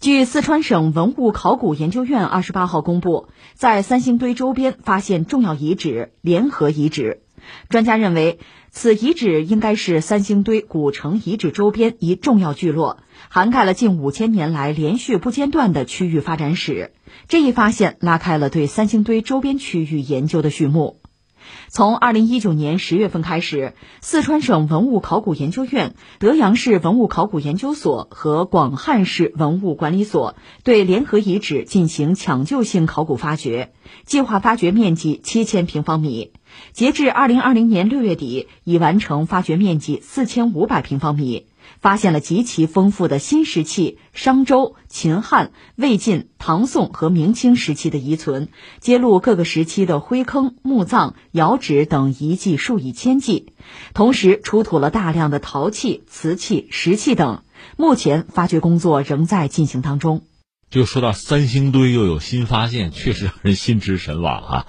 据四川省文物考古研究院二十八号公布，在三星堆周边发现重要遗址——联合遗址。专家认为，此遗址应该是三星堆古城遗址周边一重要聚落，涵盖了近五千年来连续不间断的区域发展史。这一发现拉开了对三星堆周边区域研究的序幕。从二零一九年十月份开始，四川省文物考古研究院、德阳市文物考古研究所和广汉市文物管理所对联合遗址进行抢救性考古发掘，计划发掘面积七千平方米。截至二零二零年六月底，已完成发掘面积四千五百平方米。发现了极其丰富的新石器、商周、秦汉、魏晋、唐宋和明清时期的遗存，揭露各个时期的灰坑、墓葬、窑址等遗迹数以千计，同时出土了大量的陶器、瓷器、石器等。目前发掘工作仍在进行当中。就说到三星堆又有新发现，确实让人心驰神往啊！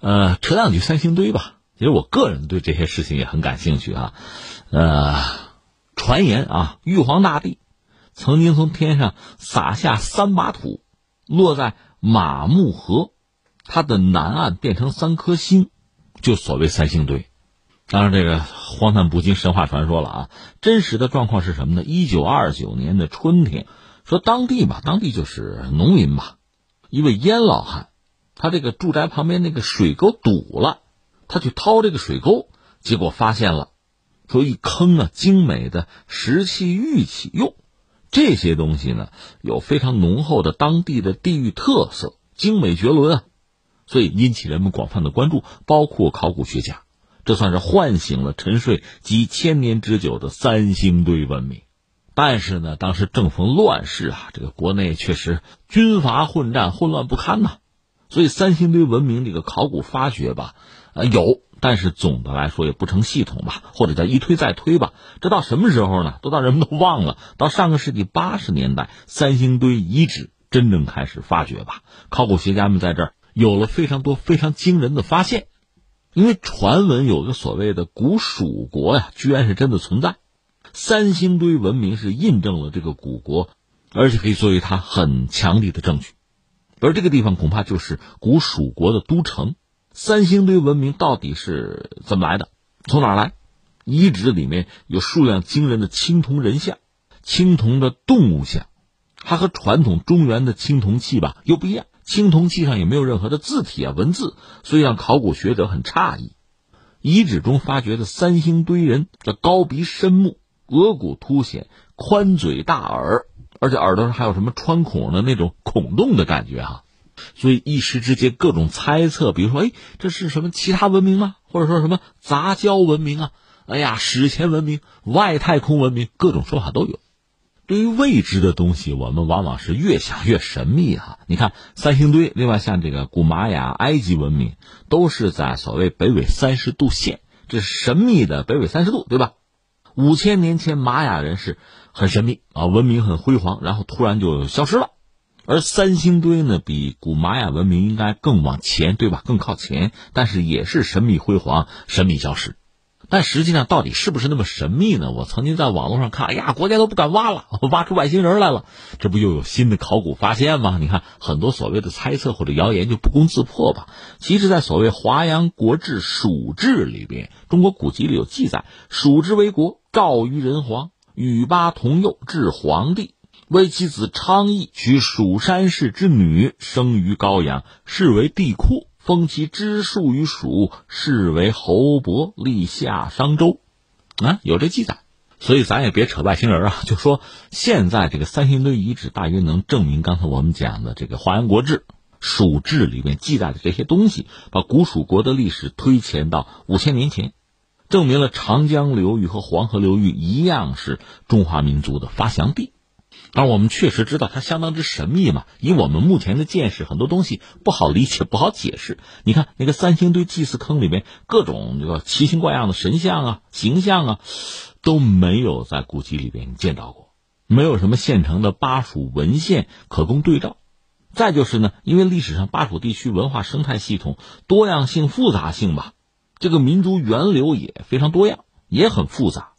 呃，扯两句三星堆吧，其实我个人对这些事情也很感兴趣啊，呃。传言啊，玉皇大帝曾经从天上撒下三把土，落在马木河，它的南岸变成三颗星，就所谓三星堆。当然，这个荒诞不经神话传说了啊。真实的状况是什么呢？一九二九年的春天，说当地吧，当地就是农民吧，一位燕老汉，他这个住宅旁边那个水沟堵了，他去掏这个水沟，结果发现了。说一坑啊，精美的石器、玉器哟，这些东西呢有非常浓厚的当地的地域特色，精美绝伦啊，所以引起人们广泛的关注，包括考古学家，这算是唤醒了沉睡几千年之久的三星堆文明。但是呢，当时正逢乱世啊，这个国内确实军阀混战，混乱不堪呐，所以三星堆文明这个考古发掘吧，呃有。但是总的来说也不成系统吧，或者叫一推再推吧。这到什么时候呢？都到人们都忘了。到上个世纪八十年代，三星堆遗址真正开始发掘吧。考古学家们在这儿有了非常多非常惊人的发现，因为传闻有个所谓的古蜀国呀，居然是真的存在。三星堆文明是印证了这个古国，而且可以作为它很强力的证据。而这个地方恐怕就是古蜀国的都城。三星堆文明到底是怎么来的？从哪儿来？遗址里面有数量惊人的青铜人像、青铜的动物像，它和传统中原的青铜器吧又不一样。青铜器上也没有任何的字体啊文字，所以让考古学者很诧异。遗址中发掘的三星堆人的高鼻深目、额骨凸显、宽嘴大耳，而且耳朵上还有什么穿孔的那种孔洞的感觉哈。所以一时之间各种猜测，比如说，哎，这是什么其他文明吗？或者说什么杂交文明啊？哎呀，史前文明、外太空文明，各种说法都有。对于未知的东西，我们往往是越想越神秘哈。你看三星堆，另外像这个古玛雅、埃及文明，都是在所谓北纬三十度线，这神秘的北纬三十度，对吧？五千年前玛雅人是很神秘啊，文明很辉煌，然后突然就消失了。而三星堆呢，比古玛雅文明应该更往前，对吧？更靠前，但是也是神秘辉煌、神秘消失。但实际上，到底是不是那么神秘呢？我曾经在网络上看，哎呀，国家都不敢挖了，挖出外星人来了，这不又有新的考古发现吗？你看，很多所谓的猜测或者谣言就不攻自破吧。其实，在所谓《华阳国志·蜀志》里边，中国古籍里有记载：蜀之为国，诏于人皇，与巴同幼，至皇帝。为其子昌邑娶蜀山氏之女，生于高阳，是为帝库，封其支庶于蜀，是为侯伯，立夏商周。啊，有这记载，所以咱也别扯外星人啊，就说现在这个三星堆遗址大约能证明刚才我们讲的这个《华阳国志·蜀志》里面记载的这些东西，把古蜀国的历史推前到五千年前，证明了长江流域和黄河流域一样是中华民族的发祥地。而我们确实知道它相当之神秘嘛，以我们目前的见识，很多东西不好理解、不好解释。你看那个三星堆祭祀坑里面各种这个奇形怪样的神像啊、形象啊，都没有在古籍里边见到过，没有什么现成的巴蜀文献可供对照。再就是呢，因为历史上巴蜀地区文化生态系统多样性、复杂性吧，这个民族源流也非常多样，也很复杂，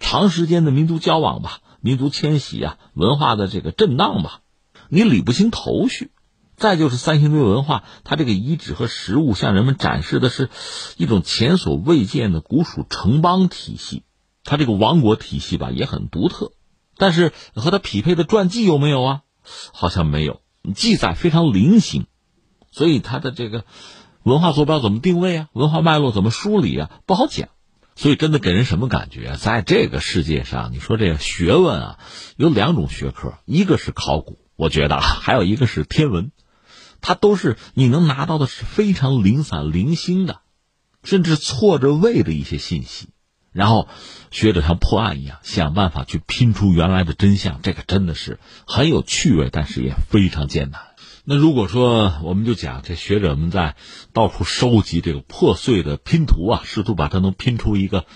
长时间的民族交往吧。民族迁徙啊，文化的这个震荡吧，你理不清头绪。再就是三星堆文化，它这个遗址和实物向人们展示的是一种前所未见的古蜀城邦体系，它这个王国体系吧也很独特，但是和它匹配的传记有没有啊？好像没有，记载非常零星，所以它的这个文化坐标怎么定位啊？文化脉络怎么梳理啊？不好讲。所以真的给人什么感觉？在这个世界上，你说这个学问啊，有两种学科，一个是考古，我觉得 还有一个是天文。它都是你能拿到的是非常零散零星的，甚至错着位的一些信息，然后学者像破案一样想办法去拼出原来的真相，这个真的是很有趣味，但是也非常艰难。那如果说我们就讲这学者们在到处收集这个破碎的拼图啊，试图把它能拼出一个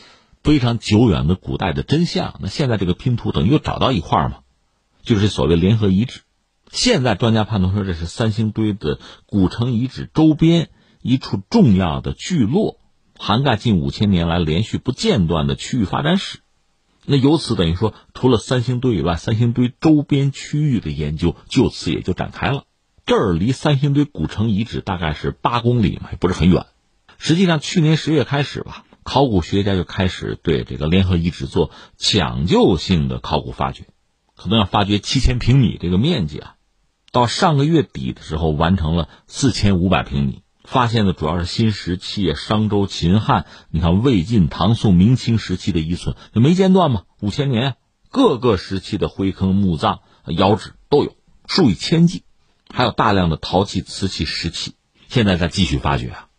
非常久远的古代的真相，那现在这个拼图等于又找到一块嘛，就是所谓联合遗址。现在专家判断说，这是三星堆的古城遗址周边一处重要的聚落，涵盖近五千年来连续不间断的区域发展史。那由此等于说，除了三星堆以外，三星堆周边区域的研究就此也就展开了。这儿离三星堆古城遗址大概是八公里嘛，也不是很远。实际上，去年十月开始吧，考古学家就开始对这个联合遗址做抢救性的考古发掘，可能要发掘七千平米这个面积啊。到上个月底的时候，完成了四千五百平米，发现的主要是新石器、商周、秦汉，你看魏晋、唐宋、明清时期的遗存就没间断嘛，五千年，各个时期的灰坑、墓葬、窑址都有，数以千计，还有大量的陶器、瓷器、石器，现在在继续发掘啊。